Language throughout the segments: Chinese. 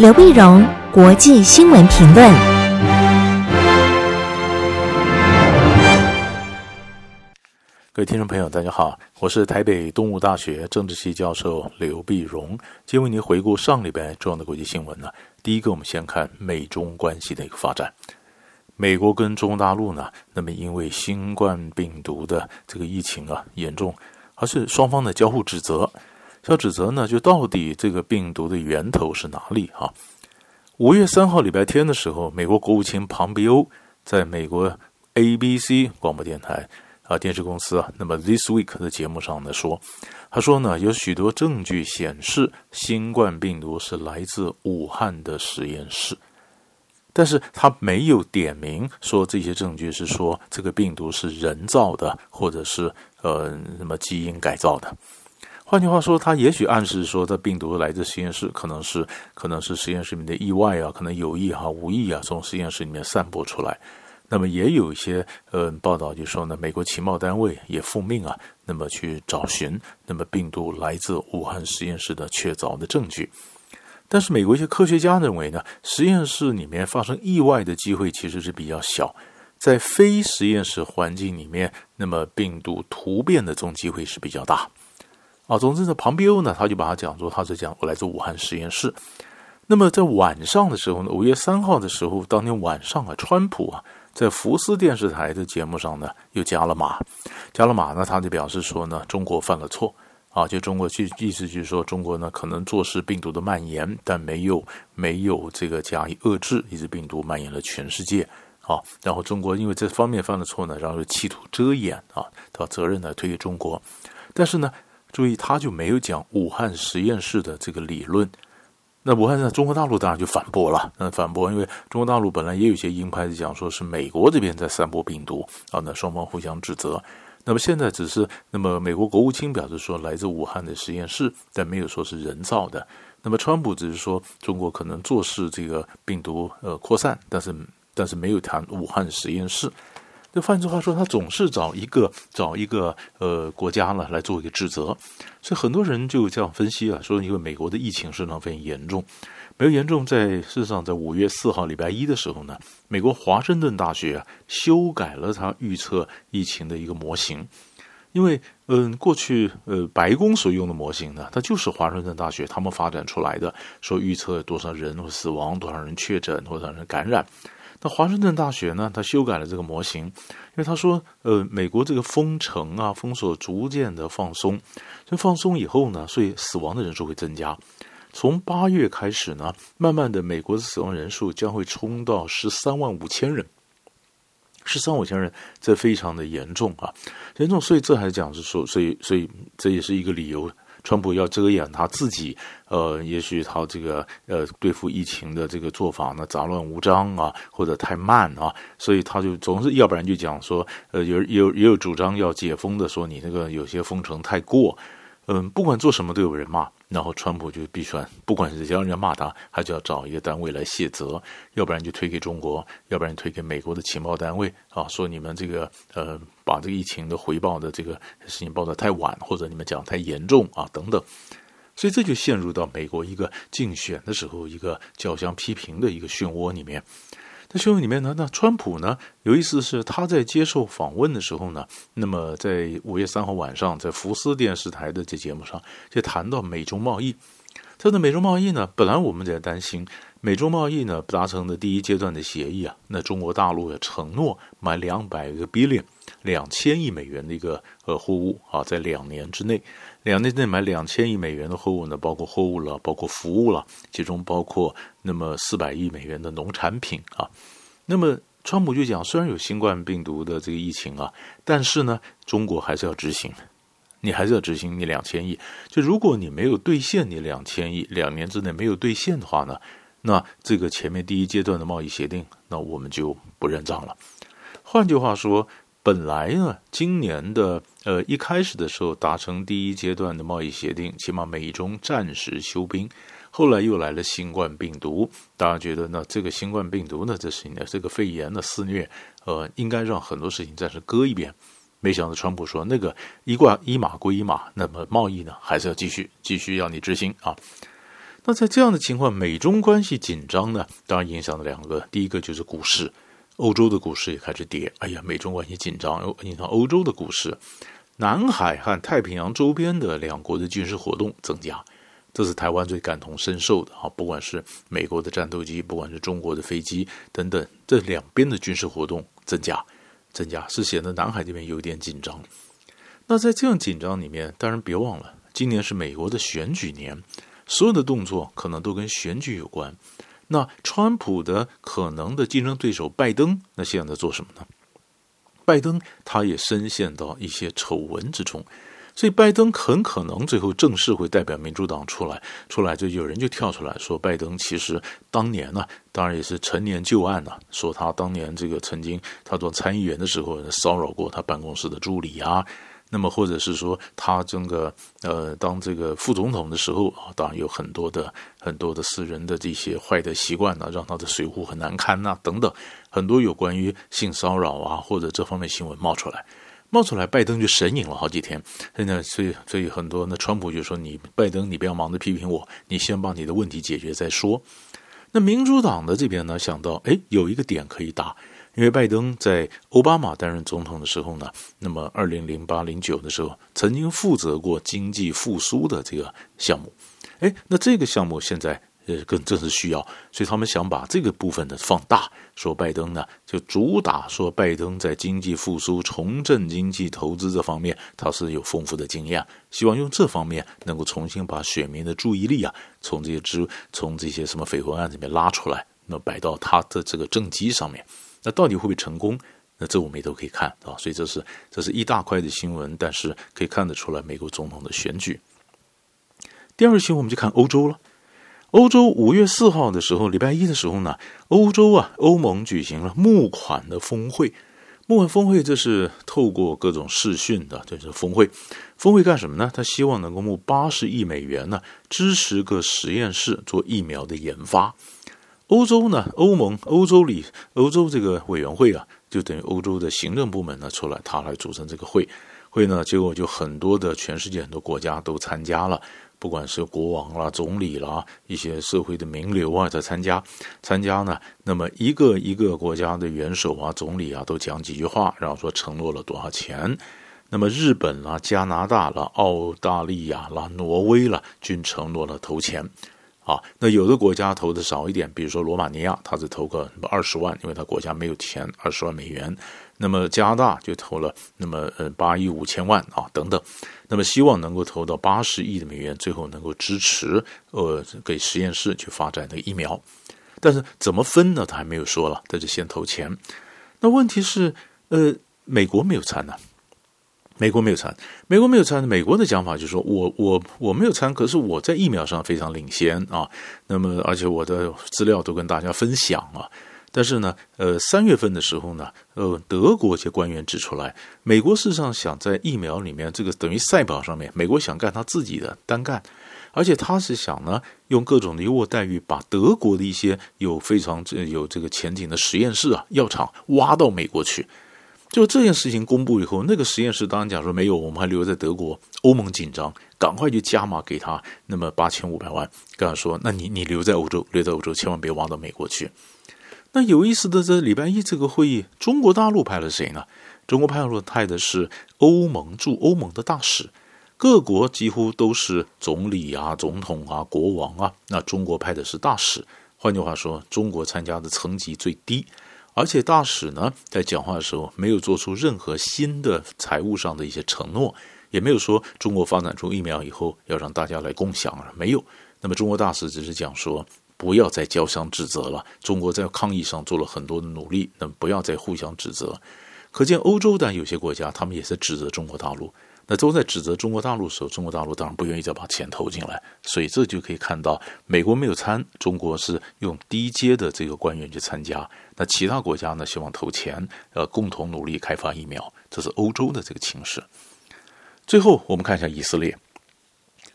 刘碧荣，国际新闻评论。各位听众朋友，大家好，我是台北东吴大学政治系教授刘碧荣，今天为您回顾上礼拜重要的国际新闻呢。第一个，我们先看美中关系的一个发展。美国跟中国大陆呢，那么因为新冠病毒的这个疫情啊严重，而是双方的交互指责。要指责呢，就到底这个病毒的源头是哪里？哈，五月三号礼拜天的时候，美国国务卿庞培欧在美国 ABC 广播电台啊电视公司啊，那么 This Week 的节目上呢说，他说呢，有许多证据显示新冠病毒是来自武汉的实验室，但是他没有点名说这些证据是说这个病毒是人造的，或者是呃什么基因改造的。换句话说，他也许暗示说，这病毒来自实验室，可能是可能是实验室里面的意外啊，可能有意哈、无意啊，从实验室里面散播出来。那么也有一些呃报道就说呢，美国情报单位也奉命啊，那么去找寻那么病毒来自武汉实验室的确凿的证据。但是美国一些科学家认为呢，实验室里面发生意外的机会其实是比较小，在非实验室环境里面，那么病毒突变的这种机会是比较大。啊，总之呢，庞培欧呢，他就把他讲说，他是讲我来自武汉实验室。那么在晚上的时候呢，五月三号的时候，当天晚上啊，川普啊，在福斯电视台的节目上呢，又加了码，加了码呢，他就表示说呢，中国犯了错啊，就中国去意思就是说，中国呢可能做事病毒的蔓延，但没有没有这个加以遏制，一直病毒蔓延了全世界啊。然后中国因为这方面犯了错呢，然后又企图遮掩啊，把责任呢推给中国，但是呢。注意，他就没有讲武汉实验室的这个理论。那武汉呢？中国大陆当然就反驳了。那反驳，因为中国大陆本来也有些鹰派讲说是美国这边在散播病毒啊，那双方互相指责。那么现在只是，那么美国国务卿表示说来自武汉的实验室，但没有说是人造的。那么川普只是说中国可能做事这个病毒呃扩散，但是但是没有谈武汉实验室。那换句话说，他总是找一个找一个呃国家呢来做一个指责，所以很多人就这样分析啊，说因为美国的疫情是非常非常严重，没有严重在事实上在五月四号礼拜一的时候呢，美国华盛顿大学啊修改了他预测疫情的一个模型，因为嗯过去呃白宫所用的模型呢，它就是华盛顿大学他们发展出来的，说预测多少人会死亡，多少人确诊，多少人感染。那华盛顿大学呢，他修改了这个模型，因为他说，呃，美国这个封城啊，封锁逐渐的放松，这放松以后呢，所以死亡的人数会增加。从八月开始呢，慢慢的，美国的死亡人数将会冲到十三万五千人，十三万五千人，这非常的严重啊，严重。所以这还是讲是说，所以，所以这也是一个理由。川普要遮掩他自己，呃，也许他这个呃对付疫情的这个做法呢杂乱无章啊，或者太慢啊，所以他就总是要不然就讲说，呃，有有也有主张要解封的，说你那个有些封城太过，嗯、不管做什么都有人骂。然后川普就必须，不管是谁让人家骂他，他就要找一个单位来卸责，要不然就推给中国，要不然推给美国的情报单位啊，说你们这个呃把这个疫情的回报的这个事情报得太晚，或者你们讲太严重啊等等，所以这就陷入到美国一个竞选的时候一个交相批评的一个漩涡里面。在新闻里面呢，那川普呢，有意思是他在接受访问的时候呢，那么在五月三号晚上，在福斯电视台的这节目上，就谈到美中贸易。他的美中贸易呢，本来我们在担心美中贸易呢达成的第一阶段的协议啊，那中国大陆的承诺买两百个 billion 两千亿美元的一个呃货物啊，在两年之内。两年内买两千亿美元的货物呢，包括货物了，包括服务了，其中包括那么四百亿美元的农产品啊。那么川普就讲，虽然有新冠病毒的这个疫情啊，但是呢，中国还是要执行，你还是要执行你两千亿。就如果你没有兑现你两千亿，两年之内没有兑现的话呢，那这个前面第一阶段的贸易协定，那我们就不认账了。换句话说。本来呢，今年的呃一开始的时候达成第一阶段的贸易协定，起码美中暂时休兵。后来又来了新冠病毒，大家觉得呢，这个新冠病毒呢，这是呢这个肺炎的肆虐，呃，应该让很多事情暂时搁一边。没想到川普说那个一挂一码归一码，那么贸易呢还是要继续继续要你执行啊。那在这样的情况，美中关系紧张呢，当然影响了两个，第一个就是股市，欧洲的股市也开始跌。哎呀，美中关系紧张，影响欧洲的股市。南海和太平洋周边的两国的军事活动增加，这是台湾最感同身受的啊！不管是美国的战斗机，不管是中国的飞机等等，这两边的军事活动增加，增加是显得南海这边有点紧张。那在这样紧张里面，当然别忘了，今年是美国的选举年，所有的动作可能都跟选举有关。那川普的可能的竞争对手拜登，那现在在做什么呢？拜登他也深陷到一些丑闻之中，所以拜登很可能最后正式会代表民主党出来，出来就有人就跳出来说，拜登其实当年呢，当然也是陈年旧案呢，说他当年这个曾经他做参议员的时候骚扰过他办公室的助理啊。那么，或者是说，他这个呃，当这个副总统的时候，当然有很多的很多的私人的这些坏的习惯呢，让他的水壶很难堪呐，等等，很多有关于性骚扰啊或者这方面新闻冒出来，冒出来，拜登就神隐了好几天。现在，所以，所以很多那川普就说：“你拜登，你不要忙着批评我，你先把你的问题解决再说。”那民主党的这边呢，想到哎，有一个点可以打。因为拜登在奥巴马担任总统的时候呢，那么二零零八零九的时候，曾经负责过经济复苏的这个项目，哎，那这个项目现在呃更正是需要，所以他们想把这个部分的放大，说拜登呢就主打说拜登在经济复苏、重振经济、投资这方面他是有丰富的经验，希望用这方面能够重新把选民的注意力啊从这些之从这些什么绯闻案里面拉出来，那摆到他的这个政绩上面。那到底会不会成功？那这我们也都可以看啊。所以这是这是一大块的新闻，但是可以看得出来美国总统的选举。第二个新闻我们就看欧洲了。欧洲五月四号的时候，礼拜一的时候呢，欧洲啊，欧盟举行了募款的峰会。募款峰会这是透过各种视讯的，这是峰会。峰会干什么呢？他希望能够募八十亿美元呢，支持个实验室做疫苗的研发。欧洲呢，欧盟、欧洲里、欧洲这个委员会啊，就等于欧洲的行政部门呢出来，他来组成这个会。会呢，结果就很多的全世界很多国家都参加了，不管是国王啦、总理啦，一些社会的名流啊在参加。参加呢，那么一个一个国家的元首啊、总理啊都讲几句话，然后说承诺了多少钱。那么日本啦、加拿大啦、澳大利亚啦、挪威啦，均承诺了投钱。啊，那有的国家投的少一点，比如说罗马尼亚，他只投个二十万，因为他国家没有钱，二十万美元。那么加拿大就投了那么呃八亿五千万啊等等，那么希望能够投到八十亿的美元，最后能够支持呃给实验室去发展的疫苗。但是怎么分呢？他还没有说了，他就先投钱。那问题是呃美国没有参呢。美国没有参，美国没有参。美国的讲法就是说，我我我没有参，可是我在疫苗上非常领先啊。那么，而且我的资料都跟大家分享啊。但是呢，呃，三月份的时候呢，呃，德国一些官员指出来，美国事实上想在疫苗里面，这个等于赛跑上面，美国想干他自己的单干，而且他是想呢，用各种的优渥待遇，把德国的一些有非常有这个前景的实验室啊、药厂挖到美国去。就这件事情公布以后，那个实验室当然讲说没有，我们还留在德国。欧盟紧张，赶快就加码给他那么八千五百万，跟他说：“那你你留在欧洲，留在欧洲，千万别挖到美国去。”那有意思的，这礼拜一这个会议，中国大陆派了谁呢？中国派了派的是欧盟驻欧盟的大使，各国几乎都是总理啊、总统啊、国王啊，那中国派的是大使。换句话说，中国参加的层级最低。而且大使呢，在讲话的时候没有做出任何新的财务上的一些承诺，也没有说中国发展出疫苗以后要让大家来共享啊，没有。那么中国大使只是讲说，不要再交相指责了。中国在抗疫上做了很多的努力，那么不要再互相指责。可见欧洲的有些国家，他们也在指责中国大陆。那都在指责中国大陆的时候，中国大陆当然不愿意再把钱投进来，所以这就可以看到，美国没有参，中国是用低阶的这个官员去参加。那其他国家呢，希望投钱，呃，共同努力开发疫苗，这是欧洲的这个情势。最后，我们看一下以色列。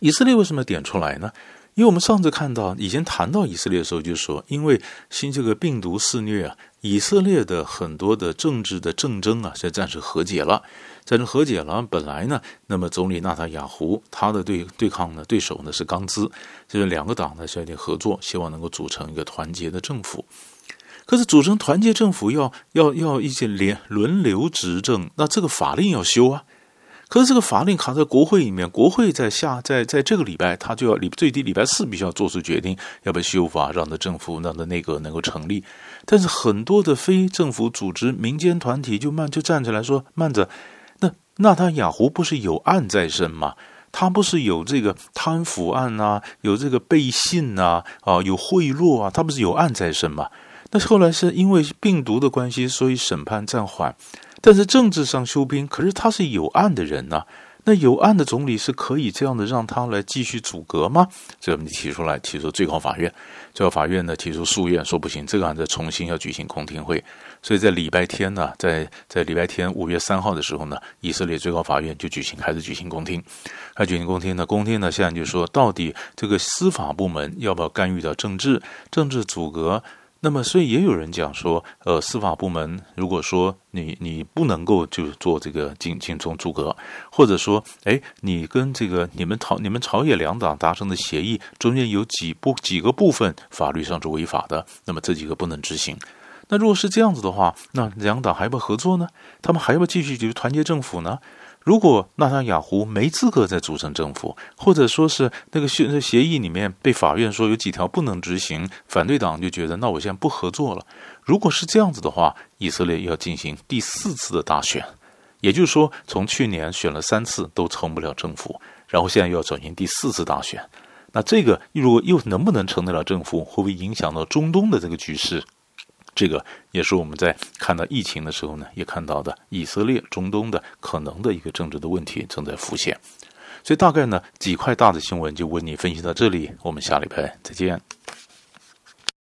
以色列为什么点出来呢？因为我们上次看到，以前谈到以色列的时候，就说因为新这个病毒肆虐啊，以色列的很多的政治的政争啊，现在暂时和解了。暂时和解了，本来呢，那么总理纳塔雅胡他的对对抗呢对手呢是刚兹，就是两个党呢是有点合作，希望能够组成一个团结的政府。可是组成团结政府要要要一些连轮流执政，那这个法令要修啊。可是这个法令卡在国会里面，国会在下在在这个礼拜，他就要礼最低礼拜四必须要做出决定，要不要修法，让的政府让的内阁能够成立。但是很多的非政府组织、民间团体就慢就站起来说：“慢着。”那纳塔雅胡不是有案在身吗？他不是有这个贪腐案呐、啊，有这个背信呐，啊，有贿赂啊，他不是有案在身吗？那后来是因为病毒的关系，所以审判暂缓，但是政治上休兵。可是他是有案的人呐、那有案的总理是可以这样的让他来继续组阁吗？这我们提出来，提出最高法院，最高法院呢提出诉愿，说不行，这个案子重新要举行公听会。所以在礼拜天呢，在在礼拜天五月三号的时候呢，以色列最高法院就举行开始举行公听，开始举行公听呢，公听呢现在就说到底这个司法部门要不要干预到政治，政治阻隔？那么，所以也有人讲说，呃，司法部门如果说你你不能够就做这个进行从组阁，或者说，哎，你跟这个你们朝你们朝野两党达成的协议中间有几部几个部分法律上是违法的，那么这几个不能执行。那如果是这样子的话，那两党还要不合作呢？他们还不要继续就是团结政府呢？如果纳塔雅胡没资格再组成政府，或者说是那个协协议里面被法院说有几条不能执行，反对党就觉得那我现在不合作了。如果是这样子的话，以色列要进行第四次的大选，也就是说从去年选了三次都成不了政府，然后现在又要进行第四次大选，那这个如果又能不能成得了政府，会不会影响到中东的这个局势？这个也是我们在看到疫情的时候呢，也看到的以色列、中东的可能的一个政治的问题正在浮现，所以大概呢几块大的新闻就为你分析到这里，我们下礼拜再见。